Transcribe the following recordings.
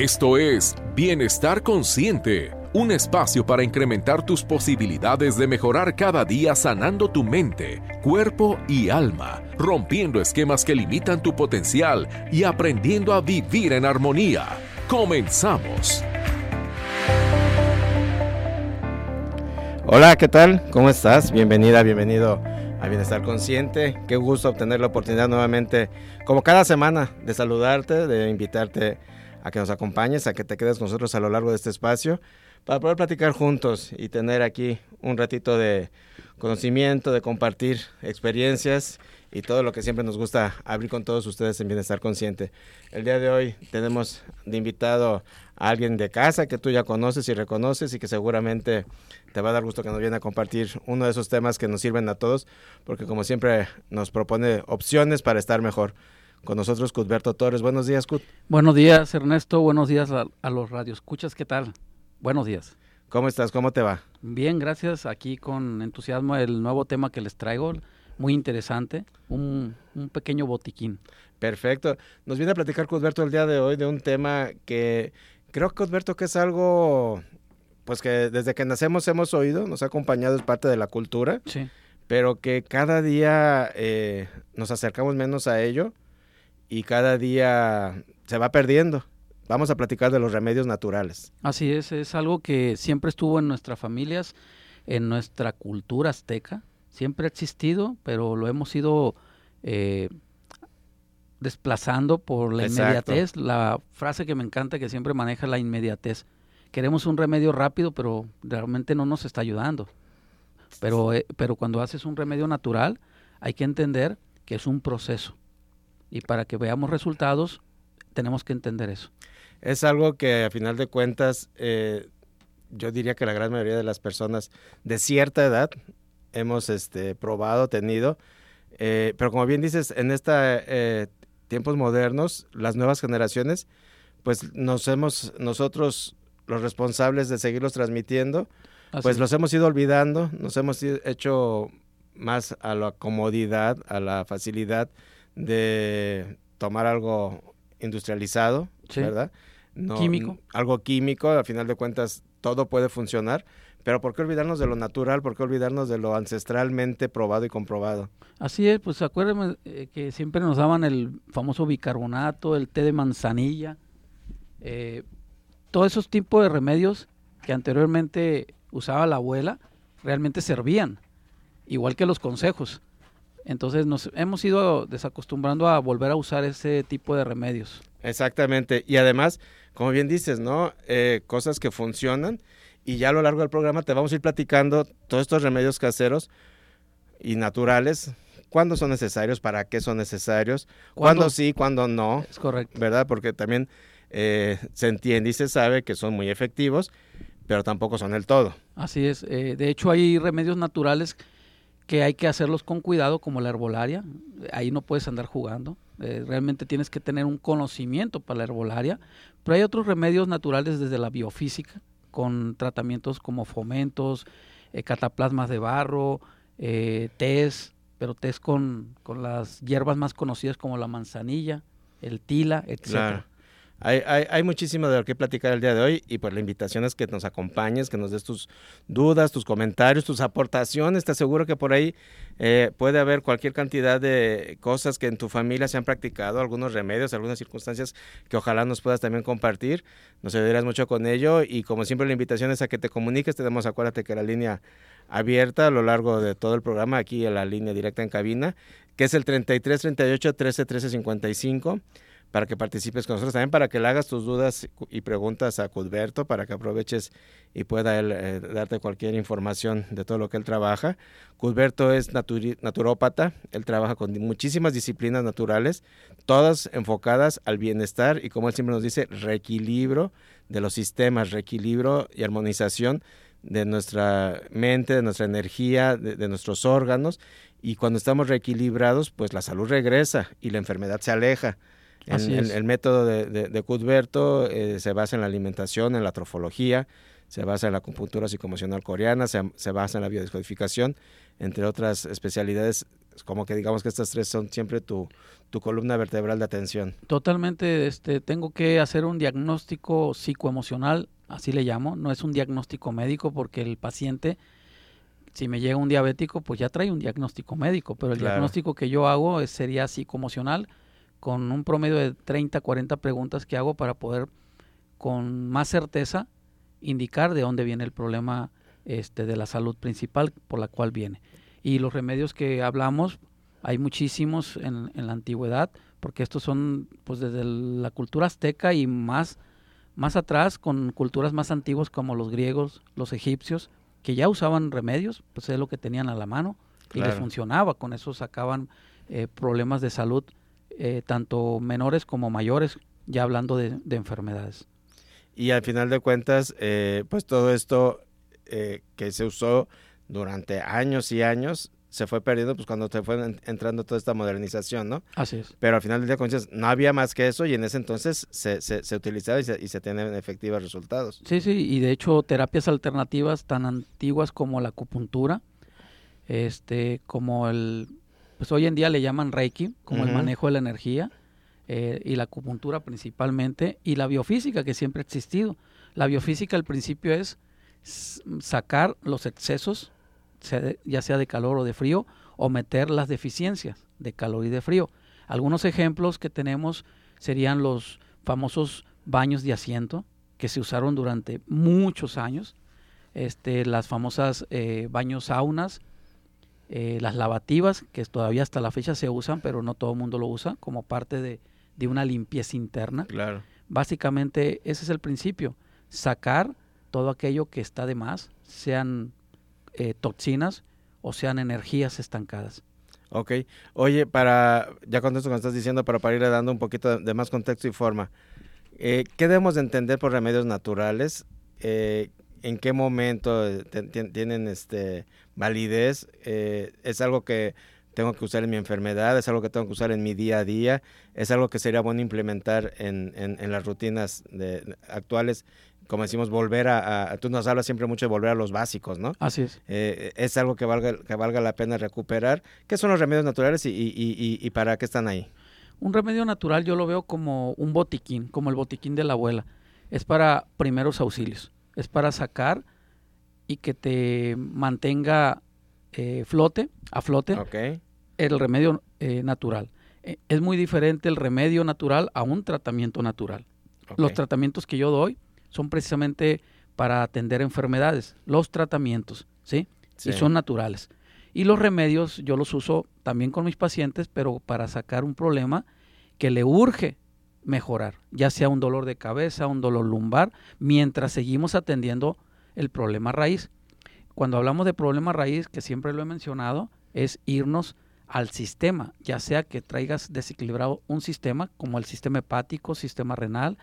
Esto es Bienestar Consciente, un espacio para incrementar tus posibilidades de mejorar cada día sanando tu mente, cuerpo y alma, rompiendo esquemas que limitan tu potencial y aprendiendo a vivir en armonía. Comenzamos. Hola, ¿qué tal? ¿Cómo estás? Bienvenida, bienvenido a Bienestar Consciente. Qué gusto obtener la oportunidad nuevamente, como cada semana, de saludarte, de invitarte a que nos acompañes, a que te quedes con nosotros a lo largo de este espacio, para poder platicar juntos y tener aquí un ratito de conocimiento, de compartir experiencias y todo lo que siempre nos gusta abrir con todos ustedes en Bienestar Consciente. El día de hoy tenemos de invitado a alguien de casa que tú ya conoces y reconoces y que seguramente te va a dar gusto que nos viene a compartir uno de esos temas que nos sirven a todos, porque como siempre nos propone opciones para estar mejor. Con nosotros, Cudberto Torres. Buenos días, Cut. Buenos días, Ernesto. Buenos días a, a los radioescuchas. ¿Qué tal? Buenos días. ¿Cómo estás? ¿Cómo te va? Bien, gracias. Aquí con entusiasmo el nuevo tema que les traigo. Muy interesante. Un, un pequeño botiquín. Perfecto. Nos viene a platicar Cudberto el día de hoy de un tema que creo, Cudberto, que es algo pues que desde que nacemos hemos oído, nos ha acompañado, es parte de la cultura, Sí. pero que cada día eh, nos acercamos menos a ello y cada día se va perdiendo. Vamos a platicar de los remedios naturales. Así es, es algo que siempre estuvo en nuestras familias, en nuestra cultura azteca. Siempre ha existido, pero lo hemos ido eh, desplazando por la Exacto. inmediatez. La frase que me encanta que siempre maneja la inmediatez. Queremos un remedio rápido, pero realmente no nos está ayudando. Pero, eh, pero cuando haces un remedio natural, hay que entender que es un proceso. Y para que veamos resultados, tenemos que entender eso. Es algo que a final de cuentas, eh, yo diría que la gran mayoría de las personas de cierta edad hemos este, probado, tenido, eh, pero como bien dices, en estos tiempos modernos, las nuevas generaciones, pues nos hemos, nosotros los responsables de seguirlos transmitiendo, Así pues es. los hemos ido olvidando, nos hemos hecho más a la comodidad, a la facilidad de tomar algo industrializado, Sí. ¿verdad? No- Químico. Algo químico, a final de cuentas todo puede funcionar, pero ¿por qué olvidarnos de lo natural? ¿Por qué olvidarnos de lo ancestralmente probado y comprobado? Así es, pues acuérdenme eh, que siempre nos daban el famoso bicarbonato, el té de manzanilla, eh, todos esos tipos de remedios que anteriormente usaba la abuela realmente servían, igual que los consejos. Entonces nos hemos ido desacostumbrando a volver a usar ese tipo de remedios. Exactamente. Y además, como bien dices, ¿no? Eh, cosas que funcionan y ya a lo largo del programa te vamos a ir platicando todos estos remedios caseros y naturales, cuándo son necesarios, para qué son necesarios, cuándo, ¿Cuándo? sí, cuándo no, Es correcto. ¿verdad? Porque también eh, se entiende y se sabe que son muy efectivos, pero tampoco son el todo. Así es. eh, de hecho, hay remedios naturales que hay que hacerlos con cuidado, como la herbolaria. Ahí no puedes andar jugando. eh, realmente tienes que tener un conocimiento para la herbolaria. Pero hay otros remedios naturales desde la biofísica, con tratamientos como fomentos, eh, cataplasmas de barro, eh, tés, pero tés con, con las hierbas más conocidas como la manzanilla, el tila, etc. Hay, hay, hay muchísimo de lo que platicar el día de hoy y pues la invitación es que nos acompañes, que nos des tus dudas, tus comentarios, tus aportaciones. Te aseguro que por ahí eh, puede haber cualquier cantidad de cosas que en tu familia se han practicado, algunos remedios, algunas circunstancias que ojalá nos puedas también compartir. Nos ayudarás mucho con ello y como siempre la invitación es a que te comuniques. Tenemos, acuérdate que la línea abierta a lo largo de todo el programa, aquí en la línea directa en cabina, que es el 33 38 13 13 55 para que participes con nosotros, también para que le hagas tus dudas y preguntas a Cudberto, para que aproveches y pueda él eh, darte cualquier información de todo lo que él trabaja. Cudberto es naturópata, él trabaja con muchísimas disciplinas naturales, todas enfocadas al bienestar y como él siempre nos dice, reequilibrio de los sistemas, reequilibrio y armonización de nuestra mente, de nuestra energía, de nuestros órganos y cuando estamos reequilibrados, pues la salud regresa y la enfermedad se aleja. En- es. el método de, de, de Cuthberto eh, se basa en la alimentación, en la trofología, se basa en la acupuntura psicoemocional coreana, se, se basa en la biodescodificación, entre otras especialidades como que digamos que estas tres son siempre tu, tu columna vertebral de atención. Totalmente, este, tengo que hacer un diagnóstico psicoemocional, así le llamo, no es un diagnóstico médico porque el paciente, si me llega un diabético, pues ya trae un diagnóstico médico, pero el diagnóstico que yo hago es, sería psicoemocional con un promedio de 30, 40 preguntas que hago para poder con más certeza indicar de dónde viene el problema este, de la salud principal por la cual viene. Y los remedios que hablamos, hay muchísimos en, la antigüedad, porque estos son pues desde la cultura azteca y más, más atrás con culturas más antiguas como los griegos, los egipcios, que ya usaban remedios, pues es lo que tenían a la mano y les funcionaba, con eso sacaban eh, problemas de salud, eh, tanto menores como mayores, ya hablando de, enfermedades. Y al final de cuentas, eh, pues todo esto que se usó durante años y años se fue perdiendo pues cuando se fue entrando toda esta modernización, ¿no? Así es. Pero al final del día, como dices, no había más que eso y en ese entonces se, se, utilizaba y se, y se tienen efectivos resultados. Sí, sí, y de hecho terapias alternativas tan antiguas como la acupuntura, este, como el, pues hoy en día le llaman Reiki, como el manejo de la energía, eh, y la acupuntura principalmente, y la biofísica que siempre ha existido. La biofísica al principio es sacar los excesos ya sea de calor o de frío, o meter las deficiencias de calor y de frío. Algunos ejemplos que tenemos serían los famosos baños de asiento que se usaron durante muchos años, este, las famosas eh, baños saunas, eh, las lavativas, que todavía hasta la fecha se usan, pero no todo el mundo lo usa, como parte de, de una limpieza interna. Claro. Básicamente ese es el principio, sacar todo aquello que está de más, sean eh, toxinas o sean energías estancadas. Ok. Oye, para, ya con esto que estás diciendo, pero para ir dando un poquito de, más contexto y forma, eh, ¿qué debemos de entender por remedios naturales? Eh, ¿En qué momento tienen este validez? ¿Es algo que tengo que usar en mi enfermedad? ¿Es algo que tengo que usar en mi día a día? ¿Es algo que sería bueno implementar en, en, las rutinas de, actuales como decimos, volver a, tú nos hablas siempre mucho de volver a los básicos, ¿no? Así es. Eh, es algo que valga, que valga la pena recuperar. ¿Qué son los remedios naturales y, y, y, para qué están ahí? Un remedio natural yo lo veo como un botiquín, como el botiquín de la abuela. Es para primeros auxilios. Es para sacar y que te mantenga eh, flote, a flote, okay. el remedio eh, natural. es muy diferente el remedio natural a un tratamiento natural. Los tratamientos que yo doy son precisamente para atender enfermedades, los tratamientos, ¿sí? Y son naturales. Y los remedios yo los uso también con mis pacientes, pero para sacar un problema que le urge mejorar, ya sea un dolor de cabeza, un dolor lumbar, mientras seguimos atendiendo el problema raíz. Cuando hablamos de problema raíz, que siempre lo he mencionado, es irnos al sistema, ya sea que traigas desequilibrado un sistema como el sistema hepático, sistema renal,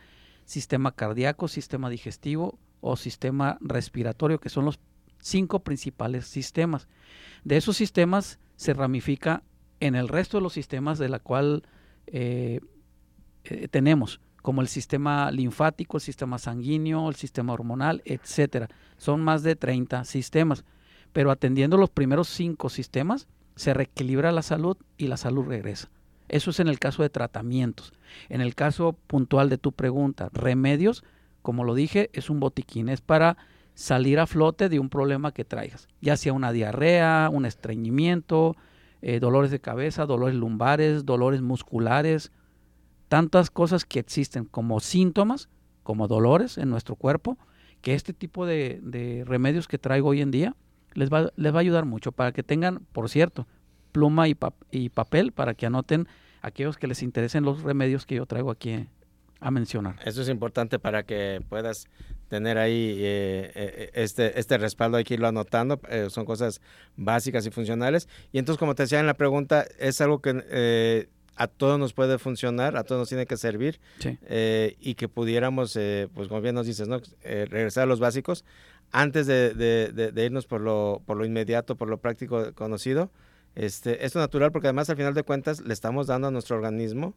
sistema cardíaco, sistema digestivo o sistema respiratorio, que son los cinco principales sistemas. De esos sistemas se ramifica en el resto de los sistemas de la cual eh, eh, tenemos, como el sistema linfático, el sistema sanguíneo, el sistema hormonal, etcétera. Son más de 30 sistemas, pero atendiendo los primeros cinco sistemas se reequilibra la salud y la salud regresa. Eso es en el caso de tratamientos. En el caso puntual de tu pregunta, remedios, como lo dije, es un botiquín, es para salir a flote de un problema que traigas, ya sea una diarrea, un estreñimiento, eh, dolores de cabeza, dolores lumbares, dolores musculares, tantas cosas que existen como síntomas, como dolores en nuestro cuerpo, que este tipo de, remedios que traigo hoy en día les va, les va a ayudar mucho para que tengan, por cierto, pluma y, y papel para que anoten aquellos que les interesen los remedios que yo traigo aquí a mencionar. Eso es importante para que puedas tener ahí eh, eh, este, este respaldo, hay que irlo anotando, eh, son cosas básicas y funcionales. Y entonces, como te decía en la pregunta, es algo que a todos nos puede funcionar, a todos nos tiene que servir y que pudiéramos, pues como bien nos dices, ¿no? regresar a los básicos antes de, de, irnos por lo, por lo inmediato, por lo práctico conocido este, esto es natural porque además al final de cuentas le estamos dando a nuestro organismo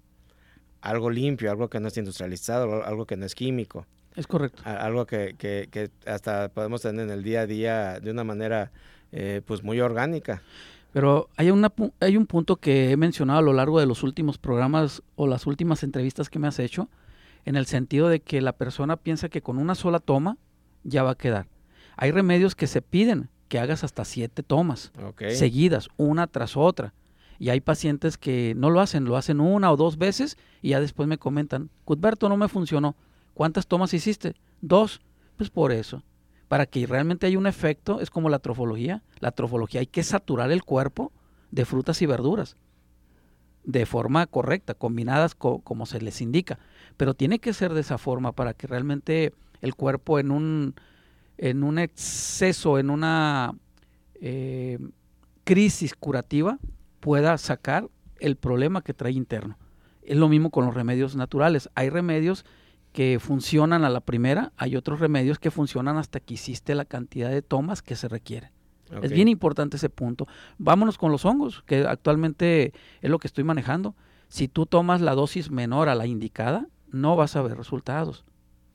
algo limpio, algo que no es industrializado, algo que no es químico. Es correcto. Algo que, que, hasta podemos tener en el día a día de una manera eh, pues muy orgánica. Pero hay, una, hay un punto que he mencionado a lo largo de los últimos programas o las últimas entrevistas que me has hecho, en el sentido de que la persona piensa que con una sola toma ya va a quedar. Hay remedios que se piden que hagas hasta siete tomas seguidas, una tras otra. Y hay pacientes que no lo hacen, lo hacen una o dos veces y ya después me comentan, Cuthberto no me funcionó. ¿Cuántas tomas hiciste? Dos. Pues por eso. Para que realmente haya un efecto, es como la trofología. La trofología hay que saturar el cuerpo de frutas y verduras de forma correcta, combinadas como se les indica. Pero tiene que ser de esa forma para que realmente el cuerpo en un, en un exceso, en una eh, crisis curativa, pueda sacar el problema que trae interno. Es lo mismo con los remedios naturales. Hay remedios que funcionan a la primera, hay otros remedios que funcionan hasta que hiciste la cantidad de tomas que se requiere. Es bien importante ese punto. Vámonos con los hongos, que actualmente es lo que estoy manejando. Si tú tomas la dosis menor a la indicada, no vas a ver resultados.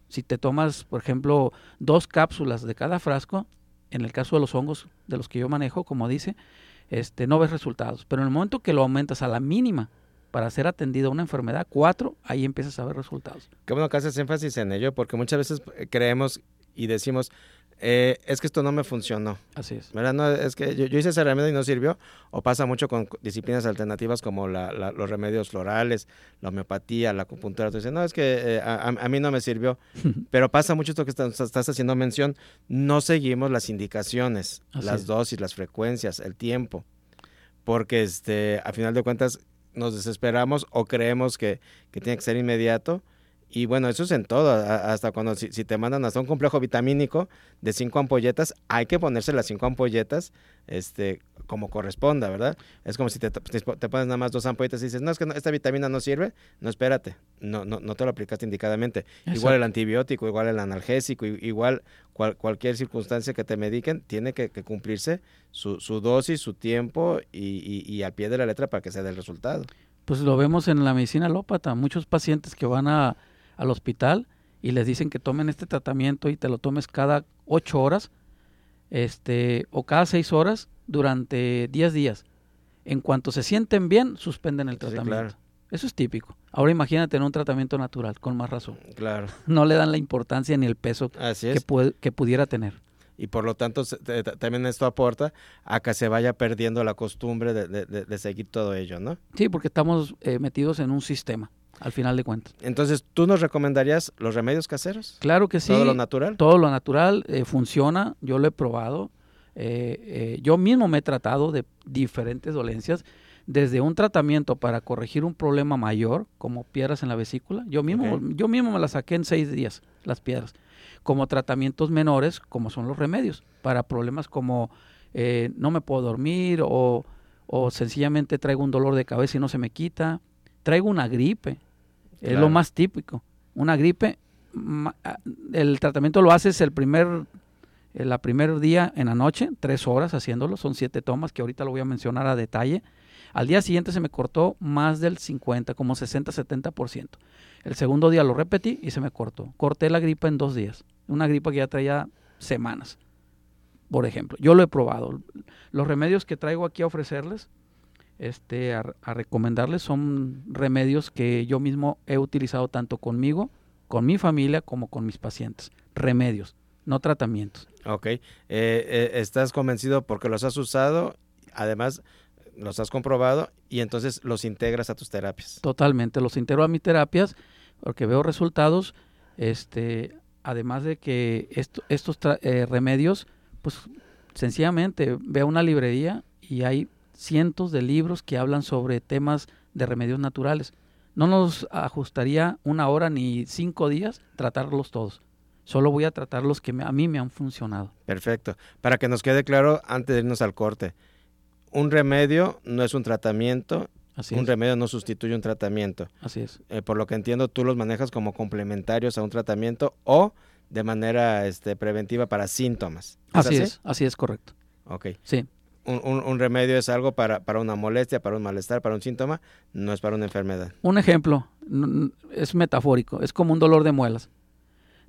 Si te tomas, por ejemplo, dos cápsulas de cada frasco, en el caso de los hongos de los que yo manejo, como dice, este, no ves resultados. Pero en el momento que lo aumentas a la mínima para ser atendido a una enfermedad, cuatro, ahí empiezas a ver resultados. Qué bueno que haces énfasis en ello, porque muchas veces eh, creemos y decimos, eh, es que esto no me funcionó. Así es. ¿verdad? No, es que yo, hice ese remedio y no sirvió. O pasa mucho con disciplinas alternativas como los remedios florales, la homeopatía, la acupuntura. Tú dices, no, es que eh, a, mí no me sirvió. Pero pasa mucho esto que estás, haciendo mención. No seguimos las indicaciones, las dosis, las frecuencias, el tiempo. Porque este, a final de cuentas nos desesperamos o creemos que, que tiene que ser inmediato y bueno, eso es en todo, hasta cuando si, te mandan hasta un complejo vitamínico de cinco ampolletas, hay que ponerse las cinco ampolletas este, como corresponda, ¿verdad? Es como si te, te, pones nada más dos ampolletas y dices, no, es que esta vitamina no sirve, no, espérate, no, no, no te lo aplicaste indicadamente. Igual el antibiótico, igual el analgésico, igual cualquier circunstancia que te mediquen, tiene que, cumplirse su, su, dosis, su tiempo y, y, y al pie de la letra para que se dé el resultado. Pues lo vemos en la medicina alópata, muchos pacientes que van a al hospital y les dicen que tomen este tratamiento y te lo tomes cada ocho horas este, o cada seis horas durante diez días. En cuanto se sienten bien, suspenden el tratamiento. Eso es típico. Ahora imagínate en un tratamiento natural, con más razón. Claro. No le dan la importancia ni el peso que, que pudiera tener. Y por lo tanto, también esto aporta a que se vaya perdiendo la costumbre de, seguir todo ello, ¿no? Sí, porque estamos eh, metidos en un sistema al final de cuentas. Entonces, ¿tú nos recomendarías los remedios caseros? Claro que sí. ¿Todo lo natural? Todo lo natural eh, funciona, yo lo he probado. Eh, eh, yo mismo me he tratado de diferentes dolencias, desde un tratamiento para corregir un problema mayor, como piedras en la vesícula, yo mismo, yo mismo me las saqué en seis días, las piedras, como tratamientos menores, como son los remedios, para problemas como no me puedo dormir o, o sencillamente traigo un dolor de cabeza y no se me quita, traigo una gripe, es lo más típico. Una gripe, el tratamiento lo haces el primer, el primer día en la noche, tres horas haciéndolo, son siete tomas que ahorita lo voy a mencionar a detalle. Al día siguiente se me cortó más del 50, como 60-70%. El segundo día lo repetí y se me cortó. Corté la gripa en dos días. Una gripa que ya traía semanas, por ejemplo. Yo lo he probado. Los remedios que traigo aquí a ofrecerles este, a, recomendarles son remedios que yo mismo he utilizado tanto conmigo, con mi familia, como con mis pacientes. Remedios, no tratamientos. Ok. Eh, eh, ¿Estás convencido porque los has usado? Además, los has comprobado y entonces los integras a tus terapias. Totalmente, los integro a mis terapias porque veo resultados. Este, además de que estos eh, remedios, pues sencillamente veo una librería y hay cientos de libros que hablan sobre temas de remedios naturales. No nos ajustaría una hora ni cinco días tratarlos todos. Solo voy a tratar los que a mí me han funcionado. Perfecto. Para que nos quede claro, antes de irnos al corte, un remedio no es un tratamiento. Un remedio no sustituye un tratamiento. Así es. Eh, por lo que entiendo, tú los manejas como complementarios a un tratamiento o de manera este, preventiva para síntomas. así, es, así es correcto. Ok. Sí un, remedio es algo para, para, una molestia, para un malestar, para un síntoma, no es para una enfermedad. Un ejemplo, es metafórico, es como un dolor de muelas.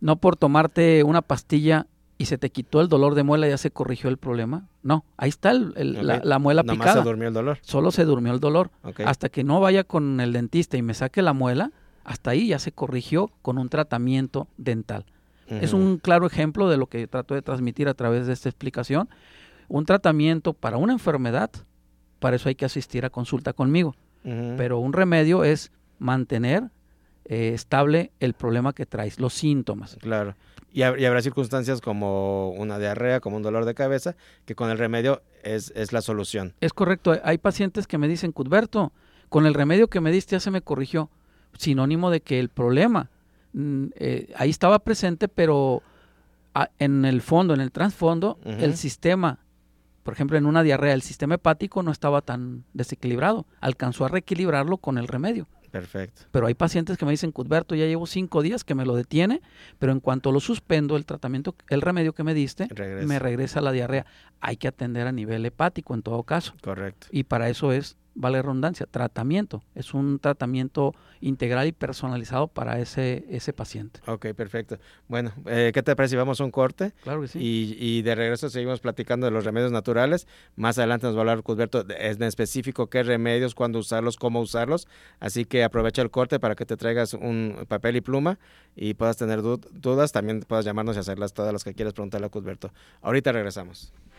No por tomarte una pastilla y se te quitó el dolor de muela, ya se corrigió el problema. No, ahí está el, la, muela picada. se durmió el dolor. Solo se durmió el dolor. Hasta que no vaya con el dentista y me saque la muela, hasta ahí ya se corrigió con un tratamiento dental. Es un claro ejemplo de lo que trato de transmitir a través de esta explicación. Un tratamiento para una enfermedad, para eso hay que asistir a consulta conmigo. Pero un remedio es mantener eh, estable el problema que traes, los síntomas. Claro. Y, habrá circunstancias como una diarrea, como un dolor de cabeza, que con el remedio es, es la solución. Es correcto. Hay pacientes que me dicen, Cudberto, con el remedio que me diste ya se me corrigió. Sinónimo de que el problema mm, eh, ahí estaba presente, pero en el fondo, en el trasfondo, el sistema, por ejemplo, en una diarrea, el sistema hepático no estaba tan desequilibrado. Alcanzó a reequilibrarlo con el remedio. Perfecto. Pero hay pacientes que me dicen, Cudberto, ya llevo cinco días que me lo detiene, pero en cuanto lo suspendo, el tratamiento, el remedio que me diste, me regresa la diarrea. Hay que atender a nivel hepático en todo caso. Correcto. Y para eso es vale redundancia, tratamiento. Es un tratamiento integral y personalizado para ese, ese paciente. Ok, perfecto. Bueno, eh, ¿qué te parece si vamos a un corte? Claro que sí. Y, y, de regreso seguimos platicando de los remedios naturales. Más adelante nos va a hablar Cusberto en específico qué remedios, cuándo usarlos, cómo usarlos. Así que aprovecha el corte para que te traigas un papel y pluma y puedas tener dudas. También puedas llamarnos y hacerlas todas las que quieras preguntarle a Cusberto. Ahorita regresamos.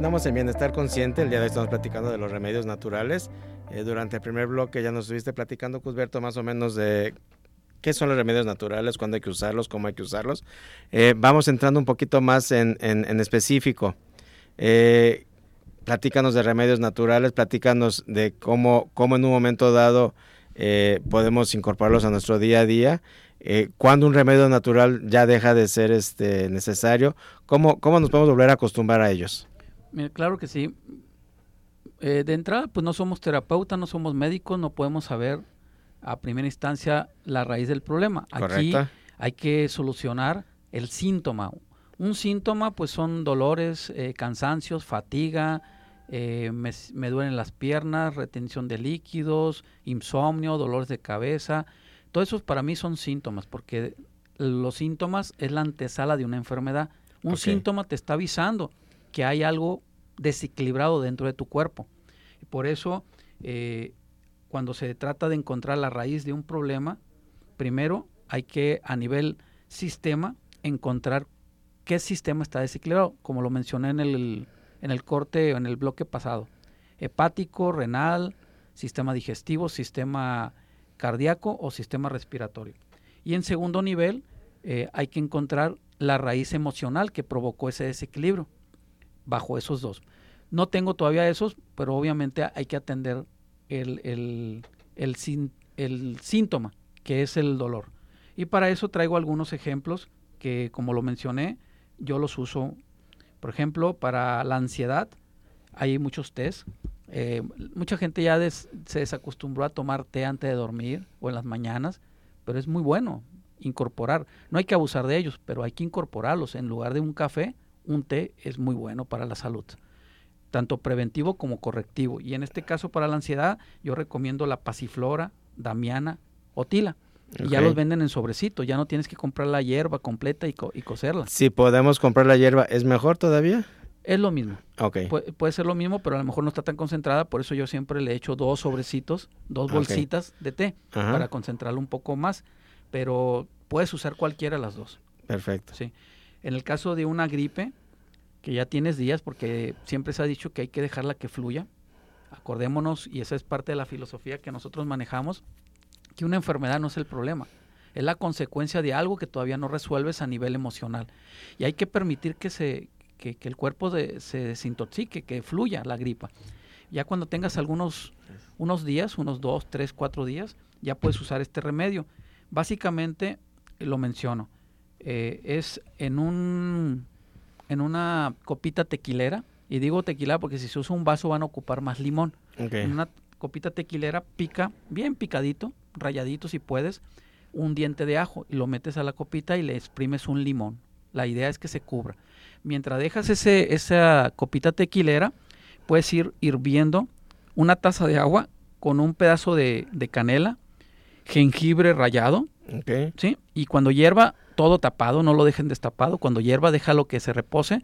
Andamos en Bienestar Consciente. El día de hoy estamos platicando de los remedios naturales. Eh, durante el primer bloque ya nos estuviste platicando, Cusberto, más o menos de qué son los remedios naturales, cuándo hay que usarlos, cómo hay que usarlos. Eh, vamos entrando un poquito más en, específico. Eh, platícanos de remedios naturales, platícanos de cómo, cómo en un momento dado podemos incorporarlos a nuestro día a día. cuando un remedio natural ya deja de ser este, necesario, ¿cómo, ¿cómo nos podemos volver a acostumbrar a ellos? Claro que sí. Eh, de entrada, pues no somos terapeutas, no somos médicos, no podemos saber a primera instancia la raíz del problema. Aquí hay que solucionar el síntoma. Un síntoma, pues son dolores, eh, cansancios, fatiga, eh, me, me, duelen las piernas, retención de líquidos, insomnio, dolores de cabeza. Todo eso para mí son síntomas, porque los síntomas es la antesala de una enfermedad. Un síntoma te está avisando que hay algo desequilibrado dentro de tu cuerpo. Y por eso, eh, cuando se trata de encontrar la raíz de un problema, primero hay que a nivel sistema encontrar qué sistema está desequilibrado, como lo mencioné en el, en el corte o en el bloque pasado. Hepático, renal, sistema digestivo, sistema cardíaco o sistema respiratorio. Y en segundo nivel, eh, hay que encontrar la raíz emocional que provocó ese desequilibrio bajo esos dos. No tengo todavía esos, pero obviamente hay que atender el, el, el, síntoma, que es el dolor. Y para eso traigo algunos ejemplos que, como lo mencioné, yo los uso. Por ejemplo, para la ansiedad hay muchos test. Eh, mucha gente ya se desacostumbró a tomar té antes de dormir o en las mañanas, pero es muy bueno incorporar. No hay que abusar de ellos, pero hay que incorporarlos. En lugar de un café, un té es muy bueno para la salud, tanto preventivo como correctivo. Y en este caso para la ansiedad, yo recomiendo la pasiflora, damiana o tila. Y ya los venden en sobrecito, ya no tienes que comprar la hierba completa y, y cocerla. Si podemos comprar la hierba, ¿es mejor todavía? Es lo mismo. Okay. puede ser lo mismo, pero a lo mejor no está tan concentrada, por eso yo siempre le echo dos sobrecitos, dos bolsitas de té, para concentrarlo un poco más. Pero puedes usar cualquiera de las dos. Perfecto. Sí. En el caso de una gripe, que ya tienes días, porque siempre se ha dicho que hay que dejarla que fluya, acordémonos, y esa es parte de la filosofía que nosotros manejamos, que una enfermedad no es el problema, es la consecuencia de algo que todavía no resuelves a nivel emocional. Y hay que permitir que, se, que, el cuerpo se desintoxique, que fluya la gripa. Ya cuando tengas algunos unos días, unos dos, tres, cuatro días, ya puedes usar este remedio. Básicamente, lo menciono, eh, es en un en una copita tequilera. Y digo tequila porque si se usa un vaso van a ocupar más limón. En una copita tequilera pica, bien picadito, rayadito si puedes, un diente de ajo y lo metes a la copita y le exprimes un limón. La idea es que se cubra. Mientras dejas ese, esa copita tequilera, puedes ir hirviendo una taza de agua con un pedazo de, de canela, jengibre rallado, ¿sí? Y cuando hierva, todo tapado, no lo dejen destapado. Cuando hierva, déjalo que se repose.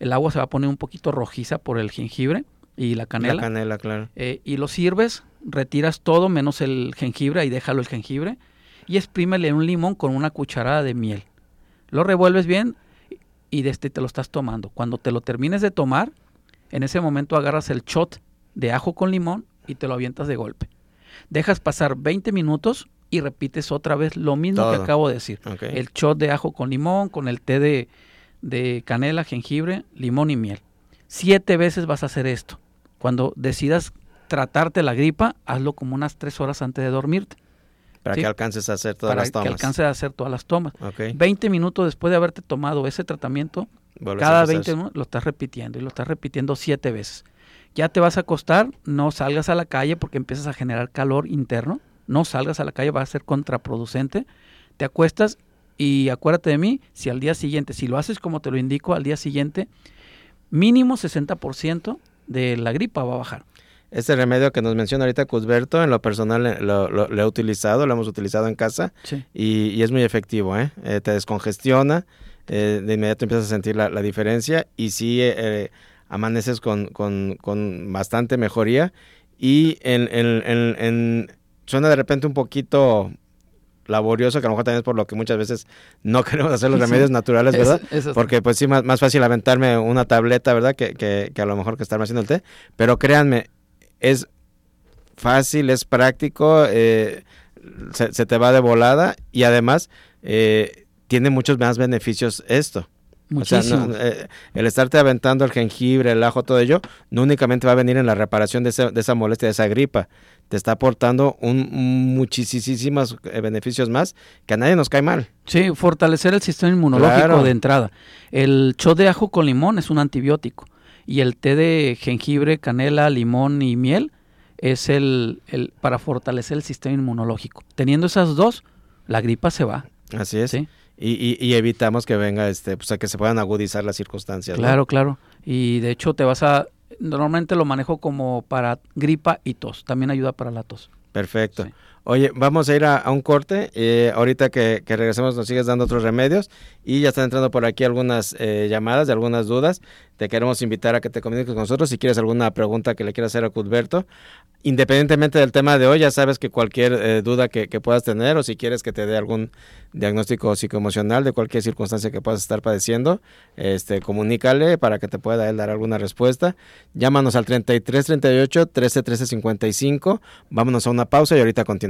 El agua se va a poner un poquito rojiza por el jengibre y la canela. La canela, claro. Eh, y lo sirves, retiras todo menos el jengibre y déjalo el jengibre. Y exprímele un limón con una cucharada de miel. Lo revuelves bien y de este te lo estás tomando. Cuando te lo termines de tomar, en ese momento agarras el shot de ajo con limón y te lo avientas de golpe. Dejas pasar 20 minutos y repites otra vez lo mismo que acabo de decir. El shot de ajo con limón, con el té de, de canela, jengibre, limón y miel. Siete veces vas a hacer esto. Cuando decidas tratarte la gripa, hazlo como unas tres horas antes de dormirte. Para que alcances a hacer todas las tomas. Para que alcances a hacer todas las tomas. 20 minutos después de haberte tomado ese tratamiento, cada 20 minutos lo estás repitiendo y lo estás repitiendo siete veces. Ya te vas a acostar, no salgas a la calle porque empiezas a generar calor interno no salgas a la calle, va a ser contraproducente. Te acuestas y acuérdate de mí, si al día siguiente, si lo haces como te lo indico, al día siguiente, mínimo 60% de la gripa va a bajar. Este remedio que nos menciona ahorita Cusberto, en lo personal eh, lo, he utilizado, lo hemos utilizado en casa y, es muy efectivo. ¿eh? eh te descongestiona, eh, de inmediato empiezas a sentir la, diferencia y sí amaneces con, con, con, bastante mejoría. Y en, en, suena de repente un poquito laborioso, que a lo mejor también es por lo que muchas veces no queremos hacer los remedios naturales, ¿verdad? Porque pues sí, más, más, fácil aventarme una tableta, ¿verdad? Que, que, a lo mejor que estarme haciendo el té. Pero créanme, es fácil, es práctico, eh, se, te va de volada y además eh, tiene muchos más beneficios esto. Muchísimo. Eh, el estarte aventando el jengibre, el ajo, todo ello, no únicamente va a venir en la reparación de, de esa molestia, de esa gripa, te está aportando un, muchísimos eh, beneficios más que a nadie nos cae mal. Sí, fortalecer el sistema inmunológico de entrada. El cho de ajo con limón es un antibiótico y el té de jengibre, canela, limón y miel es el, el para fortalecer el sistema inmunológico. Teniendo esas dos, la gripa se va. Así es. ¿sí? Y, y, evitamos que venga, este, pues a que se puedan agudizar las circunstancias. Claro, claro. Y de hecho te vas a normalmente lo manejo como para gripa y tos. También ayuda para la tos. Perfecto. Oye, vamos a ir a, un corte. Eh, ahorita que, regresemos nos sigues dando otros remedios y ya están entrando por aquí algunas eh, llamadas de algunas dudas. Te queremos invitar a que te comuniques con nosotros si quieres alguna pregunta que le quieras hacer a Cudberto. Independientemente del tema de hoy, ya sabes que cualquier eh, duda que, puedas tener o si quieres que te dé algún diagnóstico psicoemocional de cualquier circunstancia que puedas estar padeciendo, este, comunícale para que te pueda él dar alguna respuesta. Llámanos al 33 38 13 13 55. Vámonos a una pausa y ahorita continuamos.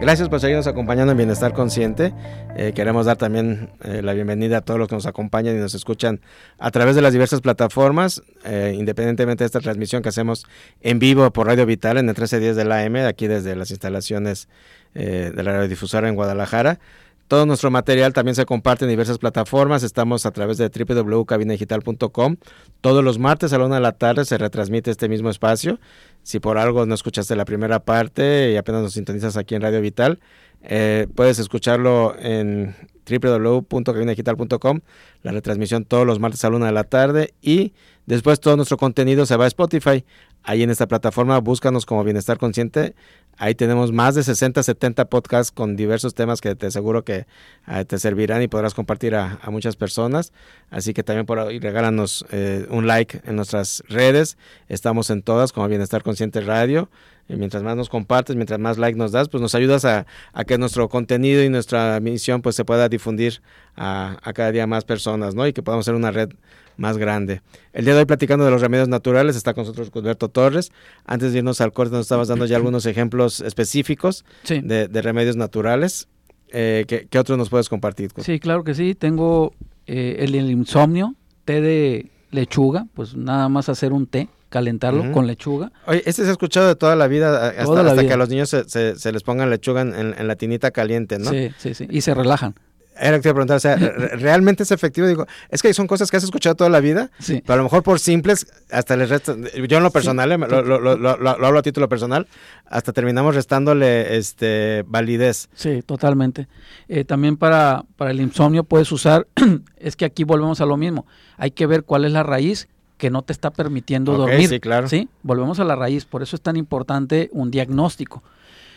Gracias por seguirnos acompañando en Bienestar Consciente. Eh, queremos dar también eh, la bienvenida a todos los que nos acompañan y nos escuchan a través de las diversas plataformas, eh, independientemente de esta transmisión que hacemos en vivo por Radio Vital en el 1310 de la AM, aquí desde las instalaciones de la radiodifusora en Guadalajara. Todo nuestro material también se comparte en diversas plataformas. Estamos a través de www.cabinadigital.com. Todos los martes a la una de la tarde se retransmite este mismo espacio. Si por algo no escuchaste la primera parte y apenas nos sintonizas aquí en Radio Vital, eh, puedes escucharlo en www.cabinadigital.com, la retransmisión todos los martes a la una de la tarde y después todo nuestro contenido se va a Spotify. ahí en esta plataforma, búscanos como Bienestar Consciente. Ahí tenemos más de 60, 70 podcasts con diversos temas que te aseguro que eh, te servirán y podrás compartir a, muchas personas. Así que también por ahí regálanos eh, un like en nuestras redes. Estamos en todas como Bienestar Consciente Radio. Y mientras más nos compartes, mientras más like nos das, pues nos ayudas a, que nuestro contenido y nuestra misión pues se pueda difundir a, a, cada día más personas, ¿no? Y que podamos ser una red más grande. El día de hoy platicando de los remedios naturales está con nosotros Alberto Torres. Antes de irnos al corte nos estabas dando ya algunos ejemplos específicos de, remedios naturales. Eh, ¿qué, otros nos puedes compartir? Sí, claro que sí. Tengo eh, el, insomnio, té de lechuga, pues nada más hacer un té calentarlo con lechuga. Oye, este se ha escuchado de toda la vida, hasta, que a los niños se, se, les pongan lechuga en, en, la tinita caliente, ¿no? Sí, sí, sí, y se relajan. Era que te iba a preguntar, o sea, ¿realmente es efectivo? Digo, es que son cosas que has escuchado toda la vida, sí. pero a lo mejor por simples, hasta les resta, yo en lo personal, eh, lo, hablo a título personal, hasta terminamos restándole este validez. Sí, totalmente. Eh, también para, para el insomnio puedes usar, es que aquí volvemos a lo mismo, hay que ver cuál es la raíz que no te está permitiendo dormir. Sí, claro. Sí, volvemos a la raíz, por eso es tan importante un diagnóstico.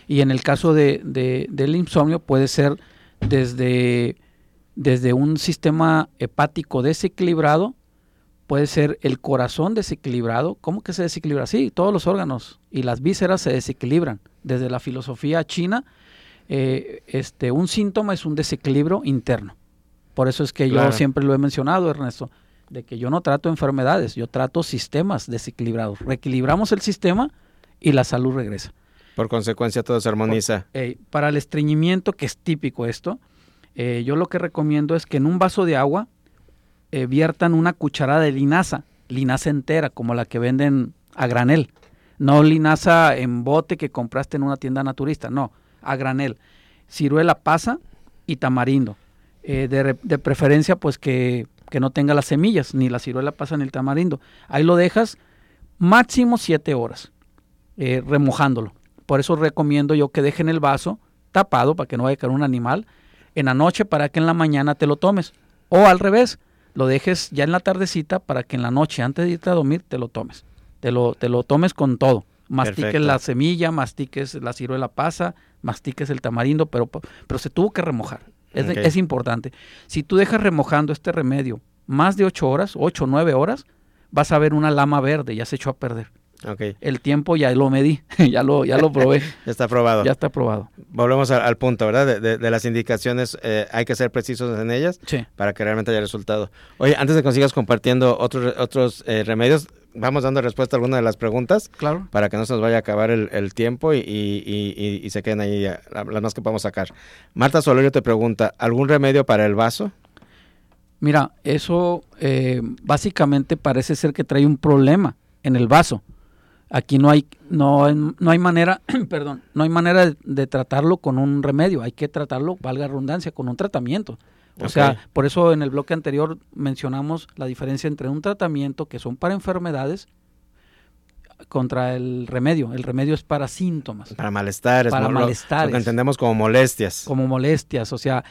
Y en el caso de, de del insomnio puede ser desde, desde un sistema hepático desequilibrado, puede ser el corazón desequilibrado. ¿Cómo que se desequilibra? Sí, todos los órganos y las vísceras se desequilibran. Desde la filosofía china, eh, este, un síntoma es un desequilibrio interno. Por eso es que yo siempre lo he mencionado, Ernesto, de que yo no trato enfermedades, yo trato sistemas desequilibrados. Reequilibramos el sistema y la salud regresa. Por consecuencia todo se armoniza. para el estreñimiento, que es típico esto, eh, yo lo que recomiendo es que en un vaso de agua eh, viertan una cucharada de linaza, linaza entera, como la que venden a granel. No linaza en bote que compraste en una tienda naturista, no, a granel. Ciruela pasa y tamarindo. Eh, de, de, preferencia, pues que, que, no tenga las semillas, ni la ciruela pasa ni el tamarindo. Ahí lo dejas máximo siete horas, remojándolo. Por eso recomiendo yo que dejen el vaso tapado para que no vaya a caer un animal en la noche para que en la mañana te lo tomes. O al revés, lo dejes ya en la tardecita para que en la noche antes de irte a dormir te lo tomes. Te lo, te lo tomes con todo. Mastiques la semilla, mastiques la ciruela pasa, mastiques el tamarindo, pero, pero se tuvo que remojar. Es, es importante. Si tú dejas remojando este remedio más de ocho horas, ocho o nueve horas, vas a ver una lama verde, ya se echó a perder. El tiempo ya lo medí, ya lo, ya lo probé. ya está probado. Ya está probado. Volvemos al, punto, ¿verdad? De, las indicaciones, eh, hay que ser precisos en ellas para que realmente haya resultado. Oye, antes de que sigas compartiendo otros, otros eh, remedios, vamos dando respuesta a alguna de las preguntas. Claro. Para que no se nos vaya a acabar el, tiempo y, se queden ahí las más que podemos sacar. Marta Solorio te pregunta, ¿algún remedio para el vaso? Mira, eso eh, básicamente parece ser que trae un problema en el vaso. Aquí no hay, no, no hay manera, perdón, no hay manera de, tratarlo con un remedio, hay que tratarlo, valga redundancia, con un tratamiento. O sea, por eso en el bloque anterior mencionamos la diferencia entre un tratamiento que son para enfermedades contra el remedio. El remedio es para síntomas. Para malestares. Para malestares. Lo, que entendemos como molestias. Como molestias. O sea,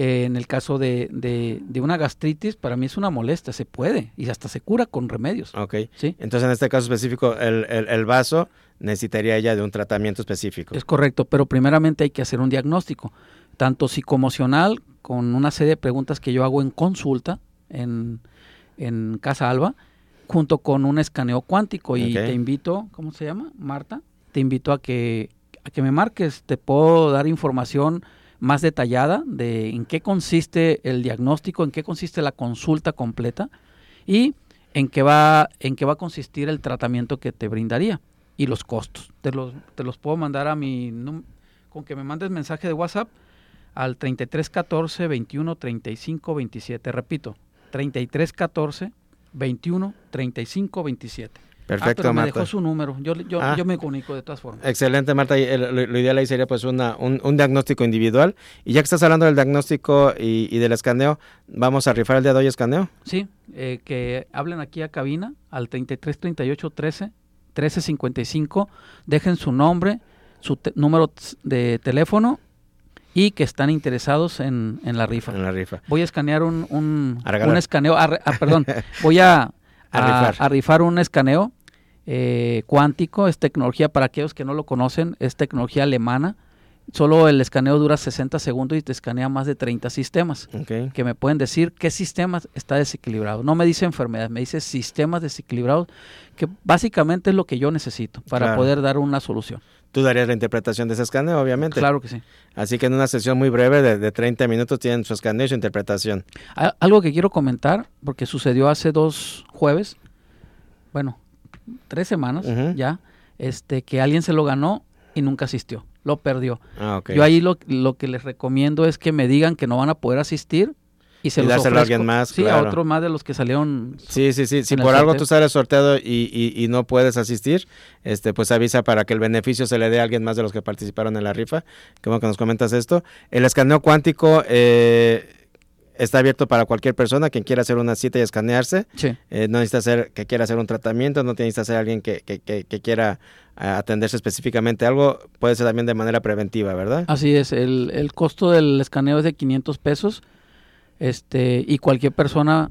eh, en el caso de, de, una gastritis, para mí es una molestia. Se puede y hasta se cura con remedios. Ok. ¿Sí? Entonces, en este caso específico, el, el, vaso necesitaría ya de un tratamiento específico. Es correcto, pero primeramente hay que hacer un diagnóstico, tanto psicoemocional, con una serie de preguntas que yo hago en consulta en, en Casa Alba, junto con un escaneo cuántico. Y te invito, ¿cómo se llama? Marta, te invito a que, a que me marques. Te puedo dar información más detallada de en qué consiste el diagnóstico, en qué consiste la consulta completa y en qué va, en qué va a consistir el tratamiento que te brindaría y los costos. Te los, te los puedo mandar a mi con que me mandes mensaje de WhatsApp al 3314 21 35 27. Repito, 3314 21 35 27. Perfecto, ah, me dejó su número. Yo, yo, ah. yo, me comunico de todas formas. Excelente, Marta. Lo, ideal ahí sería pues una, un, diagnóstico individual. Y ya que estás hablando del diagnóstico y, del escaneo, ¿vamos a rifar el día de hoy escaneo? Sí, eh, que hablen aquí a cabina al 33 38 13 13 55. Dejen su nombre, su número de teléfono y que están interesados en, en, la rifa. En la rifa. Voy a escanear un, un, un escaneo, ah, perdón, voy a, a, rifar. un escaneo eh, cuántico, es tecnología, para aquellos que no lo conocen, es tecnología alemana. Solo el escaneo dura 60 segundos y te escanea más de 30 sistemas que me pueden decir qué sistemas está desequilibrado. No me dice enfermedades, me dice sistemas desequilibrados, que básicamente es lo que yo necesito para Claro. poder dar una solución. Tú darías la interpretación de ese escaneo, obviamente. Claro que sí. Así que en una sesión muy breve de, de 30 minutos tienen su escaneo y su interpretación. Algo que quiero comentar, porque sucedió hace dos jueves, bueno, tres semanas ya, este, que alguien se lo ganó y nunca asistió, lo perdió. Ah, ok. Yo ahí lo, lo que les recomiendo es que me digan que no van a poder asistir y se Y los dárselo a ofrezco. alguien más, Sí, claro. a otro más de los que salieron. Sí, sí, sí. Si por algo sorteo. tú sales sorteado y, y- y no puedes asistir, este, pues avisa para que el beneficio se le dé a alguien más de los que participaron en la rifa. Bueno que nos comentas esto. El escaneo cuántico eh, está abierto para cualquier persona quien quiera hacer una cita y escanearse. Sí. Eh, no necesita ser que quiera hacer un tratamiento, no necesita ser alguien que, que- que- que quiera ah, atenderse específicamente a algo. Puede ser también de manera preventiva, ¿verdad? Así es, el, el costo del escaneo es de 500 pesos este, y cualquier persona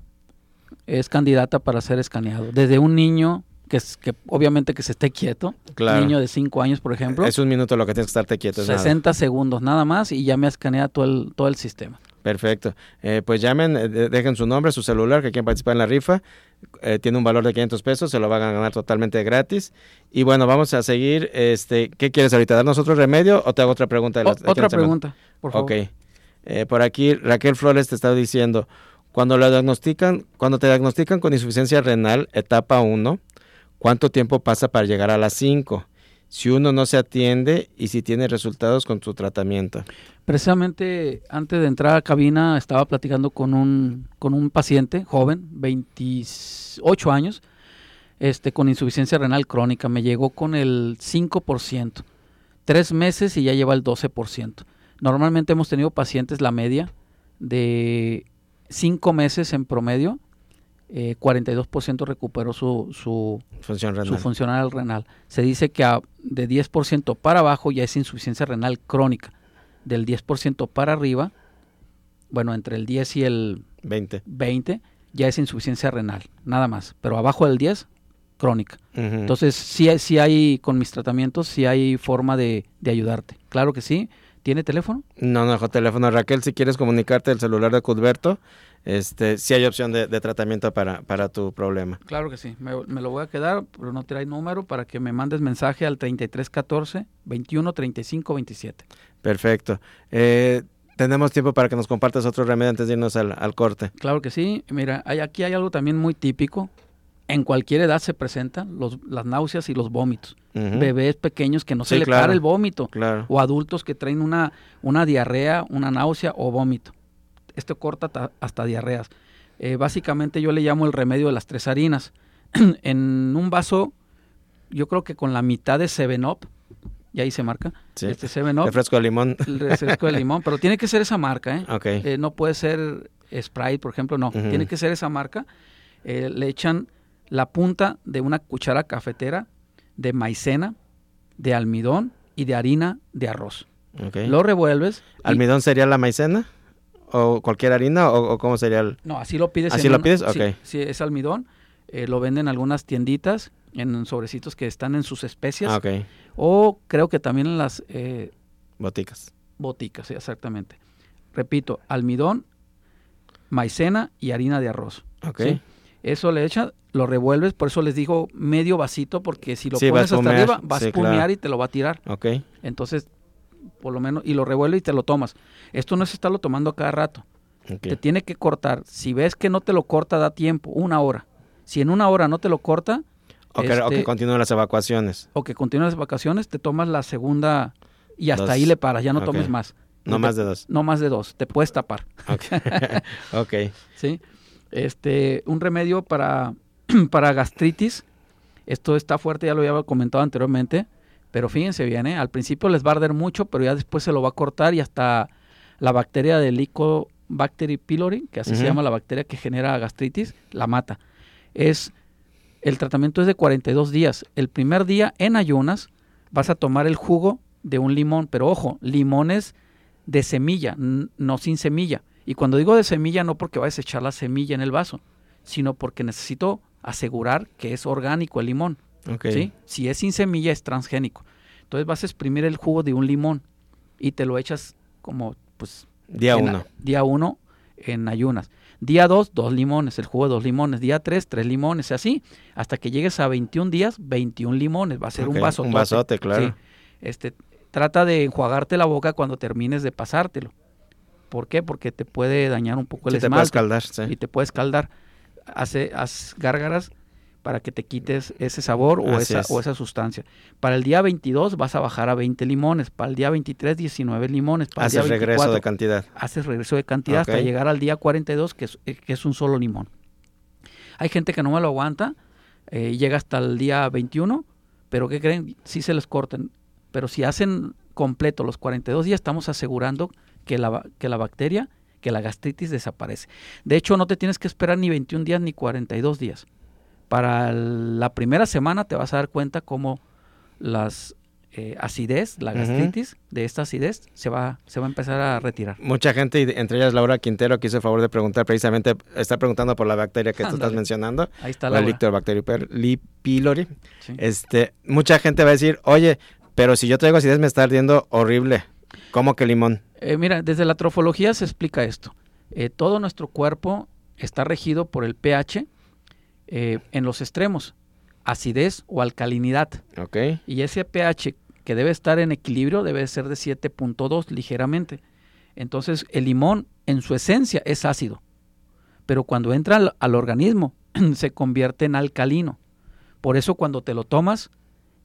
es candidata para ser escaneado. Desde un niño, que, es, que obviamente que se esté quieto, Claro. niño de 5 años, por ejemplo, Es un minuto lo que tienes que estarte quieto. es nada. 60 segundos nada más y ya me escanea todo el, todo el sistema. Perfecto. Eh, pues llamen, eh, de- dejen su nombre, su celular, que quieren participar en la rifa. Eh, tiene un valor de 500 pesos, se lo van a ganar totalmente gratis. Y bueno, vamos a seguir. Este, ¿Qué quieres ahorita? ¿Darnos otro remedio o te hago otra pregunta? De O- de otra pregunta, por favor. Ok. Eh, por aquí Raquel Flores te está diciendo, cuando lo diagnostican, cuando te diagnostican con insuficiencia renal, etapa 1, ¿cuánto tiempo pasa para llegar a las 5? Si uno no se atiende y si tiene resultados con su tratamiento. Precisamente antes de entrar a cabina estaba platicando con un, con un paciente joven, 28 años, este, con insuficiencia renal crónica. Me llegó con el 5%. Tres meses y ya lleva el 12%. Normalmente hemos tenido pacientes, la media, de cinco meses en promedio, eh, 42% recuperó su, su, Función renal. su funcional renal. Se dice que a- de 10% para abajo ya es insuficiencia renal crónica. Del 10% para arriba, bueno, entre el 10 y el 20. 20 ya es insuficiencia renal, nada más. Pero abajo del 10, crónica. Entonces, sí, sí hay, con mis tratamientos, sí hay forma de, de ayudarte. Claro que sí. ¿Tiene teléfono? No, no dejo teléfono. Raquel, si quieres comunicarte el celular de Cudberto, este, sí hay opción de, de tratamiento para, para tu problema. Claro que sí. Me, me lo voy a quedar, pero no trae número para que me mandes mensaje al 3314 21 35 27. Perfecto. Eh, tenemos tiempo para que nos compartas otro remedio antes de irnos al, al corte. Claro que sí. Mira, hay, aquí hay algo también muy típico. En cualquier edad se presentan los, las náuseas y los vómitos. Ujú. Bebés pequeños que no se le claro. para el vómito. Claro. O adultos que traen una, una diarrea, una náusea o vómito. Esto corta ta- hasta diarreas. Eh, básicamente yo le llamo el remedio de las tres harinas. en un vaso, yo creo que con la mitad de 7-Up, y ahí se marca, Sí. este 7-Up, Refresco de limón. el refresco de limón, pero tiene que ser esa marca, ¿eh? Eh, no puede ser Sprite, por ejemplo, no. Tiene que ser esa marca. Eh, le echan la punta de una cuchara cafetera de maicena, de almidón y de harina de arroz. Lo revuelves. y- ¿Almidón sería la maicena? ¿O cualquier harina? ¿O, o cómo sería el...? no, así lo pides. ¿Así en lo pides? sí, Ok. Sí, es almidón. Eh, lo venden en algunas tienditas, en sobrecitos que están en sus especias. Ah, ok. O creo que también en las eh, Boticas. boticas, sí, exactamente. Repito, almidón, maicena y harina de arroz. Ok. ¿sí? Eso le echas, lo revuelves, por eso les digo medio vasito, porque si lo Sí, pones hasta arriba, va a sí, claro. y te lo va a tirar. Ok. Entonces, por lo menos, y lo revuelves y te lo tomas. Esto no es estarlo tomando a cada rato. Te tiene que cortar. Si ves que no te lo corta, da tiempo, una hora. Si en una hora no te lo corta, O que, o que este, continúen las evacuaciones. o que continúas las vacaciones, te tomas la segunda y hasta Dos. ahí le paras, ya no tomes más. No te- más de dos. No más de dos, te puedes tapar. Ok. ok. ¿sí? Este, un remedio para, para gastritis. Esto está fuerte, ya lo había comentado anteriormente, pero fíjense bien, ¿eh? al principio les va a arder mucho, pero ya después se lo va a cortar y hasta la bacteria del Helicobacter pylori, que así se llama la bacteria que genera gastritis, la mata. Es, el tratamiento es de 42 días. El primer día en ayunas vas a tomar el jugo de un limón, pero ojo, limones de semilla, no sin semilla. Y cuando digo de semilla, no porque vayas a echar la semilla en el vaso, sino porque necesito asegurar que es orgánico el limón. ¿Sí? Si es sin semilla es transgénico. Entonces vas a exprimir el jugo de un limón y te lo echas como pues día uno. Día uno en ayunas. Día 2, dos limones, el jugo de dos limones. Día 3, tres limones, así. Hasta que llegues a 21 días, 21 limones. Va a ser un vaso. Un vasote, claro. Este, trata de enjuagarte la boca cuando termines de pasártelo. ¿Por qué? Porque te puede dañar un poco el sí, esmalte. Te puede escaldar, Y te puede escaldar. Hace, haz gárgaras para que te quites ese sabor o esa, o esa, sustancia. Para el día 22 vas a bajar a 20 limones, para el día 23 19 limones, para haces el día regreso de cantidad. Haces regreso de cantidad hasta llegar al día 42 que es, eh, que es, un solo limón. Hay gente que no me lo aguanta, eh, llega hasta el día 21, pero ¿qué creen? Sí se les cortan, pero si hacen completo los 42 días estamos asegurando que la, que la bacteria, que la gastritis desaparece. De hecho, no te tienes que esperar ni 21 días ni 42 días para la primera semana te vas a dar cuenta cómo las eh, acidez, la gastritis de esta acidez se va, se va a empezar a retirar. Mucha gente, entre ellas Laura Quintero, que hizo el favor de preguntar precisamente, está preguntando por la bacteria que tú estás mencionando. Ahí está la Lactobacterium pylori. Este, mucha gente va a decir, oye, pero si yo traigo acidez me está ardiendo horrible. ¿Cómo que limón? Eh, mira, desde la trofología se explica esto. Eh, todo nuestro cuerpo está regido por el pH, eh, en los extremos, acidez o alcalinidad. Okay. Y ese pH que debe estar en equilibrio debe ser de 7.2 ligeramente. Entonces el limón en su esencia es ácido, pero cuando entra al, al organismo se convierte en alcalino. Por eso cuando te lo tomas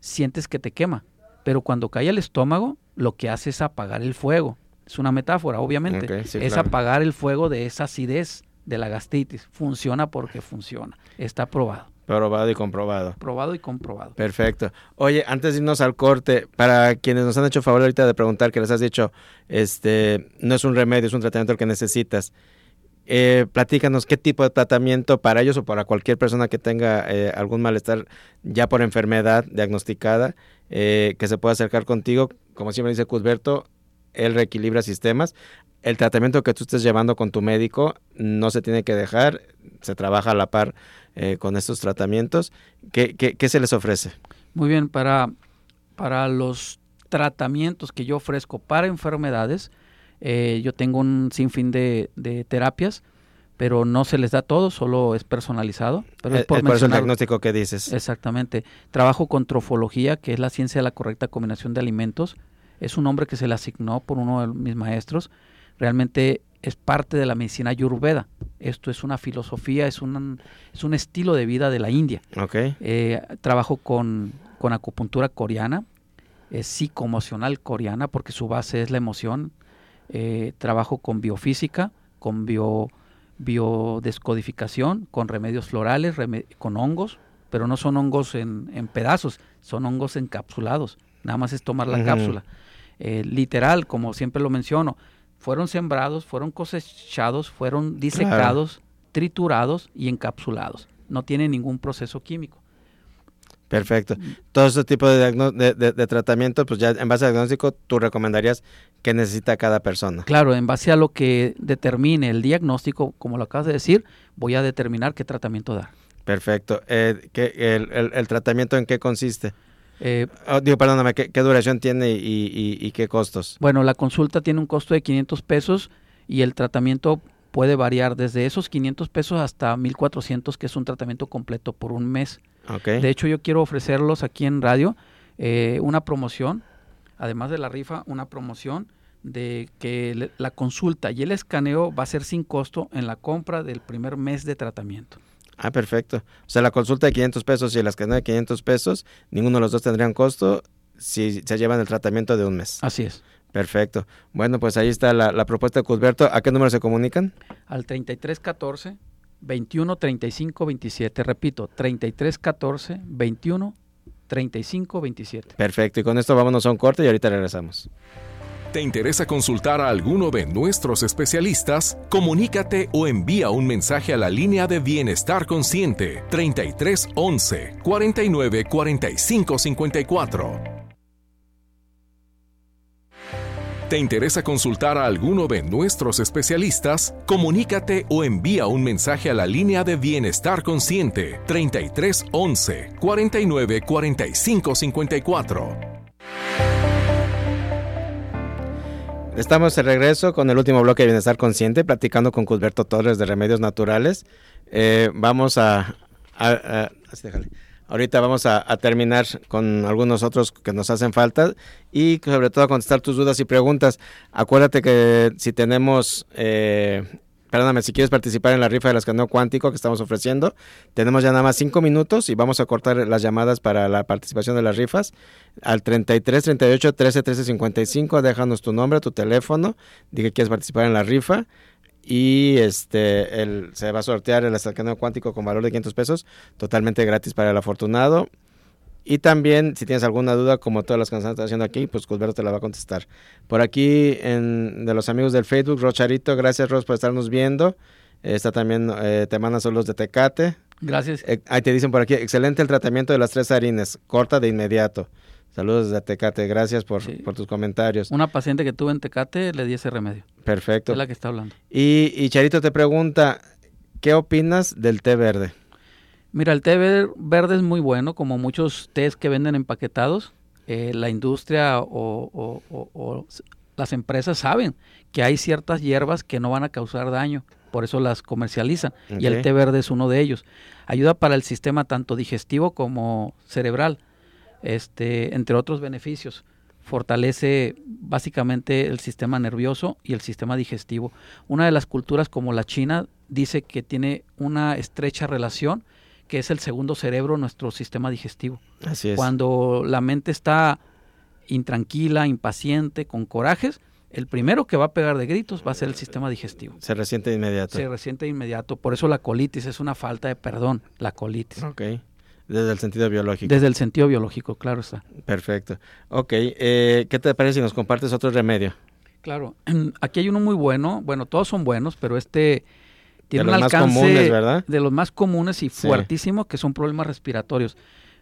sientes que te quema, pero cuando cae al estómago lo que hace es apagar el fuego. Es una metáfora, obviamente. es apagar el fuego de esa acidez de la gastritis. Funciona porque funciona. Está probado. Probado y comprobado. Probado y comprobado. Perfecto. Oye, antes de irnos al corte, para quienes nos han hecho favor ahorita de preguntar, que les has dicho, este, no es un remedio, es un tratamiento que necesitas. Eh, platícanos qué tipo de tratamiento para ellos o para cualquier persona que tenga eh, algún malestar ya por enfermedad diagnosticada, eh, que se pueda acercar contigo. Como siempre dice Cusberto, él reequilibra sistemas el tratamiento que tú estés llevando con tu médico no se tiene que dejar, se trabaja a la par eh, con estos tratamientos. ¿Qué, ¿Qué, se les ofrece? Muy bien, para, para los tratamientos que yo ofrezco para enfermedades, eh, yo tengo un sinfín de, de, terapias, pero no se les da todo, solo es personalizado. Pero es eh, por, eso el diagnóstico que dices. Exactamente. Trabajo con trofología, que es la ciencia de la correcta combinación de alimentos. Es un nombre que se le asignó por uno de mis maestros realmente es parte de la medicina ayurveda. Esto es una filosofía, es un, es un estilo de vida de la India. Okay. Eh, trabajo con, con, acupuntura coreana, es psicoemocional coreana porque su base es la emoción. Eh, trabajo con biofísica, con bio, biodescodificación, con remedios florales, con hongos, pero no son hongos en, en, pedazos, son hongos encapsulados. Nada más es tomar la cápsula. Eh, literal, como siempre lo menciono, fueron sembrados, fueron cosechados, fueron disecados, triturados y encapsulados. No tiene ningún proceso químico. Perfecto. Todo ese tipo de, de, tratamiento, pues ya en base al diagnóstico, tú recomendarías que necesita cada persona. Claro, en base a lo que determine el diagnóstico, como lo acabas de decir, voy a determinar qué tratamiento dar. Perfecto. Eh, el, tratamiento en qué consiste? Eh, oh, digo, perdóname, ¿qué, duración tiene y, qué costos? Bueno, la consulta tiene un costo de 500 pesos y el tratamiento puede variar desde esos 500 pesos hasta 1400, que es un tratamiento completo por un mes. De hecho, yo quiero ofrecerlos aquí en radio eh, una promoción, además de la rifa, una promoción de que la consulta y el escaneo va a ser sin costo en la compra del primer mes de tratamiento. Ah, perfecto. O sea, la consulta de 500 pesos y las que no de 500 pesos, ninguno de los dos tendrían costo si se llevan el tratamiento de un mes. Así es. Perfecto. Bueno, pues ahí está la, propuesta de Cusberto. ¿A qué número se comunican? Al 3314 21 35 27. Repito, 3314 21 35 27. Perfecto. Y con esto vámonos a un corte y ahorita regresamos. ¿Te interesa consultar a alguno de nuestros especialistas? Comunícate o envía un mensaje a la línea de Bienestar Consciente 3311 49 45 54. ¿Te interesa consultar a alguno de nuestros especialistas? Comunícate o envía un mensaje a la línea de Bienestar Consciente 33 11 49 45 54. Estamos de regreso con el último bloque de Bienestar Consciente, platicando con Cusberto Torres de Remedios Naturales. Eh, vamos a, a, a así déjale. Ahorita vamos a, a, terminar con algunos otros que nos hacen falta y sobre todo a contestar tus dudas y preguntas. Acuérdate que si tenemos, eh, perdóname, si quieres participar en la rifa del escaneo cuántico que estamos ofreciendo, tenemos ya nada más cinco minutos y vamos a cortar las llamadas para la participación de las rifas al 33 38 13 13 55. Déjanos tu nombre, tu teléfono, di que quieres participar en la rifa y este se va a sortear el escaneo cuántico con valor de 500 pesos totalmente gratis para el afortunado y también si tienes alguna duda como todas las que nos están haciendo aquí pues Cusberto te la va a contestar por aquí en, de los amigos del Facebook Rocharito gracias Ros por estarnos viendo está también eh, te manda saludos de Tecate gracias eh, ahí te dicen por aquí excelente el tratamiento de las tres harines corta de inmediato Saludos desde Tecate, gracias por, sí. por, tus comentarios. Una paciente que tuve en Tecate le di ese remedio. Perfecto. Es la que está hablando. Y, y Charito te pregunta, ¿qué opinas del té verde? Mira, el té verde es muy bueno, como muchos tés que venden empaquetados. Eh, la industria o, o, o, o, las empresas saben que hay ciertas hierbas que no van a causar daño, por eso las comercializan. Okay. Y el té verde es uno de ellos. Ayuda para el sistema tanto digestivo como cerebral este, entre otros beneficios. Fortalece básicamente el sistema nervioso y el sistema digestivo. Una de las culturas como la China dice que tiene una estrecha relación, que es el segundo cerebro, nuestro sistema digestivo. Así es. Cuando la mente está intranquila, impaciente, con corajes, el primero que va a pegar de gritos va a ser el sistema digestivo. Se resiente de inmediato. Se resiente de inmediato. Por eso la colitis es una falta de perdón, la colitis. Ok. Desde el sentido biológico. Desde el sentido biológico, claro está. Perfecto. Ok, eh, ¿qué te parece si nos compartes otro remedio? Claro, aquí hay uno muy bueno, bueno, todos son buenos, pero este tiene de un los alcance más comunes, ¿verdad? de los más comunes y fuertísimo, sí. que son problemas respiratorios.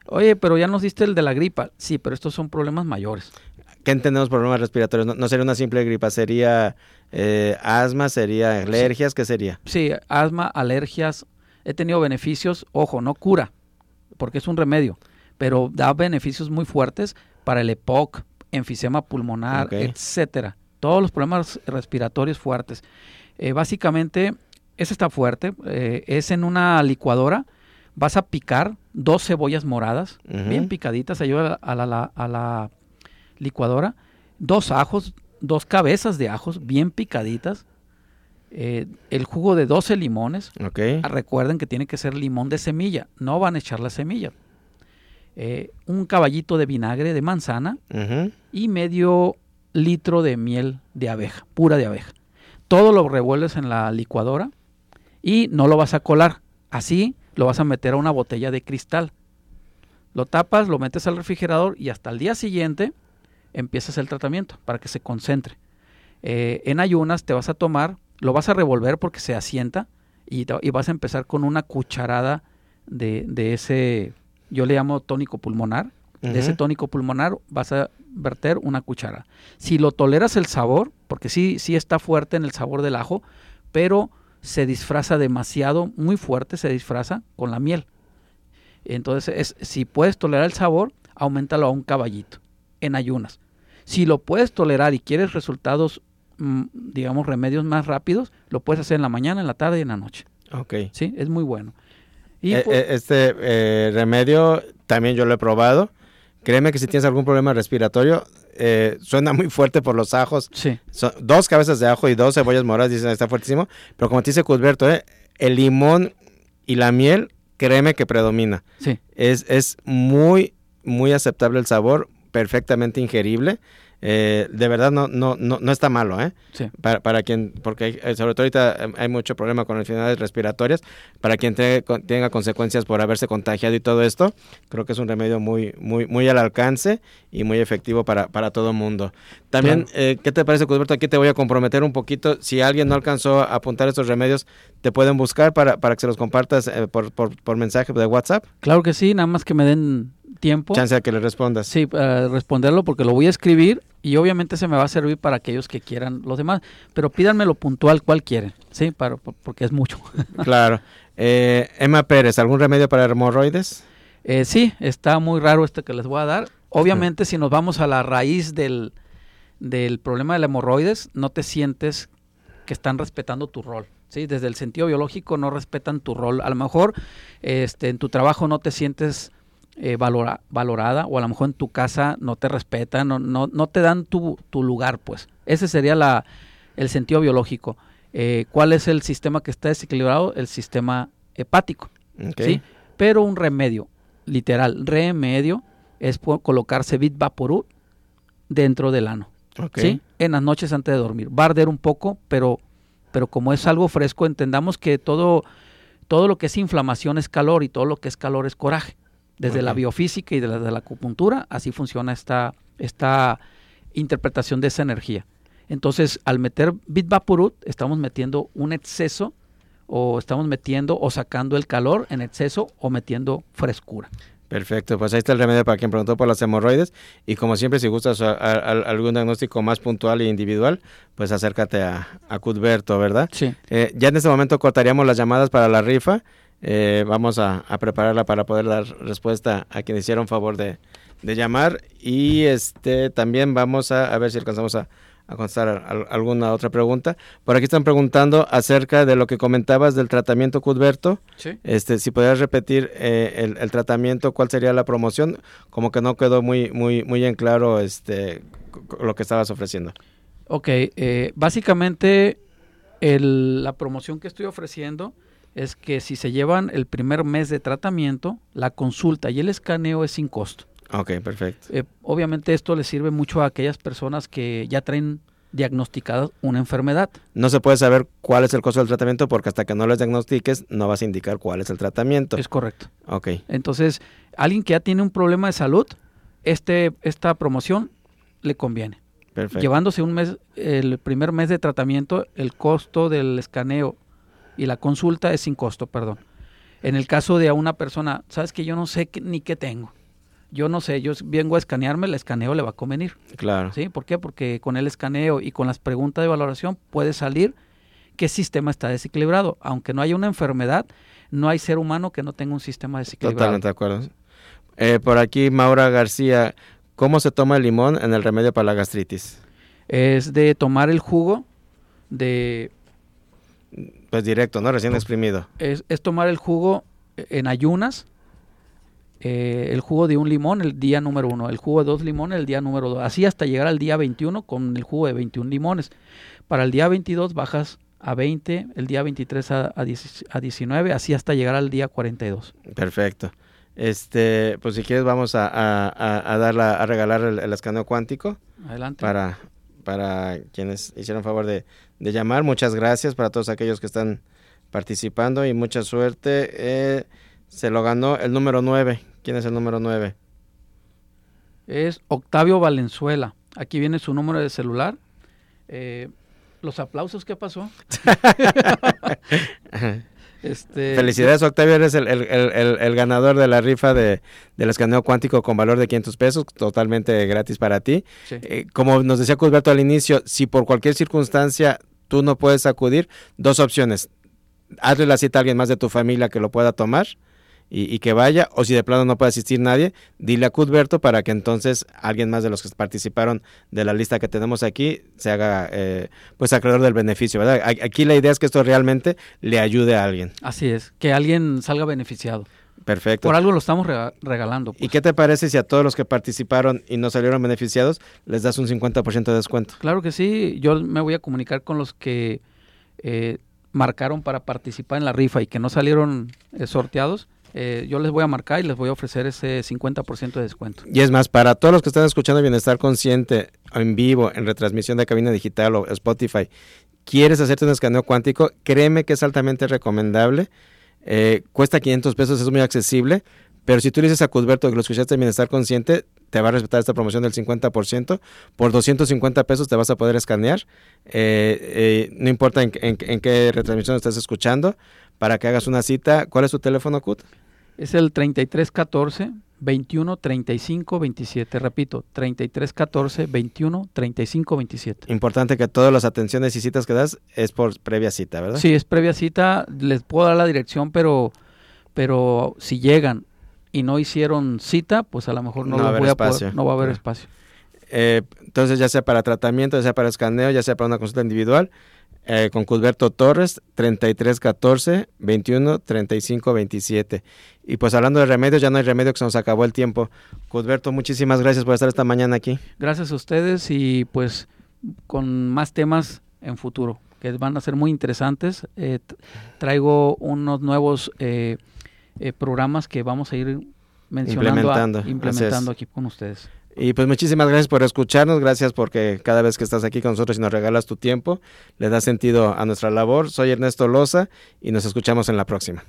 Oye, pero ya nos diste el de la gripa. Sí, pero estos son problemas mayores. ¿Qué entendemos por problemas respiratorios? No, no sería una simple gripa, sería eh, asma, sería alergias. ¿qué sería? Sí, asma, alergias. He tenido beneficios, ojo, no cura, porque es un remedio, pero da beneficios muy fuertes para el EPOC, enfisema pulmonar, okay. etcétera. Todos los problemas respiratorios fuertes. Eh, básicamente, ese está fuerte. Eh, es en una licuadora. Vas a picar dos cebollas moradas, uh -huh. bien picaditas, ayuda a la, a, la, a la, licuadora. Dos ajos, dos cabezas de ajos bien picaditas. Eh, el jugo de 12 limones. Okay. Recuerden que tiene que ser limón de semilla, no van a echar la semilla. Eh, un caballito de vinagre de manzana uh -huh. y medio litro de miel de abeja, pura de abeja. Todo lo revuelves en la licuadora y no lo vas a colar. Así lo vas a meter a una botella de cristal. Lo tapas, lo metes al refrigerador y hasta el día siguiente empiezas el tratamiento para que se concentre. Eh, en ayunas te vas a tomar lo vas a revolver porque se asienta y, te, y vas a empezar con una cucharada de, de, ese, yo le llamo tónico pulmonar, uh -huh. de ese tónico pulmonar vas a verter una cuchara. Si lo toleras el sabor, porque sí, sí está fuerte en el sabor del ajo, pero se disfraza demasiado, muy fuerte se disfraza con la miel. Entonces, es, si puedes tolerar el sabor, aumentalo a un caballito en ayunas. Si lo puedes tolerar y quieres resultados digamos, remedios más rápidos, lo puedes hacer en la mañana, en la tarde y en la noche. Ok. Sí, es muy bueno. Y eh, pues, este eh, remedio también yo lo he probado. Créeme que si tienes algún problema respiratorio, eh, suena muy fuerte por los ajos. Sí. Son dos cabezas de ajo y dos cebollas moradas, dicen, está fuertísimo. Pero como te dice Cusberto, eh, el limón y la miel, créeme que predomina. Sí. Es, es muy, muy aceptable el sabor, perfectamente ingerible. Eh, de verdad no, no, no, no está malo, ¿eh? Sí. Para, para quien, porque hay, eh, sobre todo ahorita hay mucho problema con enfermedades respiratorias, para quien te, tenga consecuencias por haberse contagiado y todo esto, creo que es un remedio muy, muy, muy al alcance y muy efectivo para, para todo mundo. También, claro. eh, ¿qué te parece, Cusberto? Aquí te voy a comprometer un poquito. Si alguien no alcanzó a apuntar estos remedios, ¿te pueden buscar para, para que se los compartas eh, por, por, por mensaje de WhatsApp? Claro que sí, nada más que me den tiempo. Chance a que le respondas. Sí, para responderlo porque lo voy a escribir y obviamente se me va a servir para aquellos que quieran los demás. Pero pídanme lo puntual cuál quieren, ¿sí? Para, porque es mucho. claro. Eh, Emma Pérez, ¿algún remedio para hemorroides? Eh, sí, está muy raro este que les voy a dar. Obviamente, si nos vamos a la raíz del, del problema de la hemorroides, no te sientes que están respetando tu rol. ¿sí? Desde el sentido biológico no respetan tu rol. A lo mejor este, en tu trabajo no te sientes eh, valorada o a lo mejor en tu casa no te respetan, no, no, no te dan tu, tu, lugar, pues. Ese sería la, el sentido biológico. Eh, ¿Cuál es el sistema que está desequilibrado? El sistema hepático. ¿sí? Pero un remedio, literal, remedio es colocarse Bit Vaporú dentro del ano. ¿sí? En las noches antes de dormir. Va a arder un poco, pero, pero como es algo fresco, entendamos que todo, todo lo que es inflamación es calor y todo lo que es calor es coraje. Desde la biofísica y de la, acupuntura, así funciona esta, esta interpretación de esa energía. Entonces, al meter Bit Vaporut, estamos metiendo un exceso o estamos metiendo o sacando el calor en exceso o metiendo frescura. Perfecto, pues ahí está el remedio para quien preguntó por las hemorroides y como siempre si gustas algún diagnóstico más puntual e individual, pues acércate a, a Cudberto, ¿verdad? Sí. Eh, ya en este momento cortaríamos las llamadas para la rifa, eh, vamos a, prepararla para poder dar respuesta a quien hicieron favor de, de llamar y este también vamos a, a ver si alcanzamos a, a contestar alguna otra pregunta. Por aquí están preguntando acerca de lo que comentabas del tratamiento Cudberto. Sí. Este, si podrías repetir eh, el, tratamiento, cuál sería la promoción, como que no quedó muy, muy, muy en claro este, lo que estabas ofreciendo. Ok, eh, básicamente la promoción que estoy ofreciendo es que si se llevan el primer mes de tratamiento, la consulta y el escaneo es sin costo. Ok, perfecto. Eh, obviamente esto le sirve mucho a aquellas personas que ya traen diagnosticada una enfermedad. No se puede saber cuál es el costo del tratamiento porque hasta que no les diagnostiques no vas a indicar cuál es el tratamiento. Es correcto. Ok. Entonces, alguien que ya tiene un problema de salud, este, esta promoción le conviene. Perfecto. Llevándose un mes, el primer mes de tratamiento, el costo del escaneo y la consulta es sin costo, perdón. En el caso de a una persona, sabes que yo no sé ni qué tengo yo no sé, yo vengo a escanearme, el escaneo le va a convenir. Claro. ¿Sí? ¿Por qué? Porque con el escaneo y con las preguntas de valoración puede salir qué sistema está desequilibrado. Aunque no haya una enfermedad, no hay ser humano que no tenga un sistema desequilibrado. Totalmente de acuerdo. Eh, por aquí, Maura García, ¿cómo se toma el limón en el remedio para la gastritis? Es de tomar el jugo de... Pues directo, ¿no? Recién exprimido. Es, es tomar el jugo en ayunas eh, el jugo de un limón el día número uno, el jugo de dos limones el día número dos, así hasta llegar al día 21 con el jugo de 21 limones. Para el día 22 bajas a 20, el día 23 a, a, 19, así hasta llegar al día 42. Perfecto. Este, pues si quieres vamos a, a, a regalar el, escaneo cuántico. Adelante. Para, para quienes hicieron favor de, de, llamar. Muchas gracias para todos aquellos que están participando y mucha suerte. Eh, se lo ganó el número 9. ¿Quién es el número 9? Es Octavio Valenzuela. Aquí viene su número de celular. Eh, los aplausos, ¿qué pasó? este, Felicidades, Octavio. Eres el, ganador de la rifa de, del escaneo cuántico con valor de 500 pesos, totalmente gratis para ti. Eh, como nos decía Cusberto al inicio, si por cualquier circunstancia tú no puedes acudir, dos opciones. Hazle la cita a alguien más de tu familia que lo pueda tomar y, que vaya, o si de plano no puede asistir nadie, dile a Cudberto para que entonces alguien más de los que participaron de la lista que tenemos aquí se haga eh, pues acreedor del beneficio, ¿verdad? Aquí la idea es que esto realmente le ayude a alguien. Así es, que alguien salga beneficiado. Perfecto. Por algo lo estamos regalando. ¿Y pues. qué te parece si a todos los que participaron y no salieron beneficiados les das un 50% de descuento? Claro que sí, yo me voy a comunicar con los que eh, marcaron para participar en la rifa y que no salieron eh, sorteados eh, yo les voy a marcar y les voy a ofrecer ese 50% de descuento. Y es más, para todos los que están escuchando Bienestar Consciente en vivo, en retransmisión de cabina digital o Spotify, quieres hacerte un escaneo cuántico, créeme que es altamente recomendable. Eh, cuesta 500 pesos, es muy accesible. Pero si tú le dices a Cudberto que lo escuchaste en Bienestar Consciente, te va a respetar esta promoción del 50%. Por 250 pesos te vas a poder escanear. Eh, no importa en, en, qué retransmisión estás escuchando para que hagas una cita. ¿Cuál es tu teléfono, Cut? Es el 3314 21 35 27. Repito, 33 14 21 35 27. Importante que todas las atenciones y citas que das es por previa cita, ¿verdad? Sí, es previa cita. Les puedo dar la dirección, pero, pero si llegan y no hicieron cita, pues a lo mejor no, No va a voy a poder- no va a haber espacio. Eh, entonces, ya sea para tratamiento, ya sea para escaneo, ya sea para una consulta individual, eh, con Cusberto Torres, 3314 21 35 27. Y pues hablando de remedios, ya no hay remedio que se nos acabó el tiempo. Cusberto, muchísimas gracias por estar esta mañana aquí. Gracias a ustedes y pues con más temas en futuro que van a ser muy interesantes. Eh, traigo unos nuevos eh, eh, programas que vamos a ir mencionando, Implementando, implementando aquí con ustedes. Y pues muchísimas gracias por escucharnos, gracias porque cada vez que estás aquí con nosotros y nos regalas tu tiempo, le da sentido a nuestra labor. Soy Ernesto Loza y nos escuchamos en la próxima.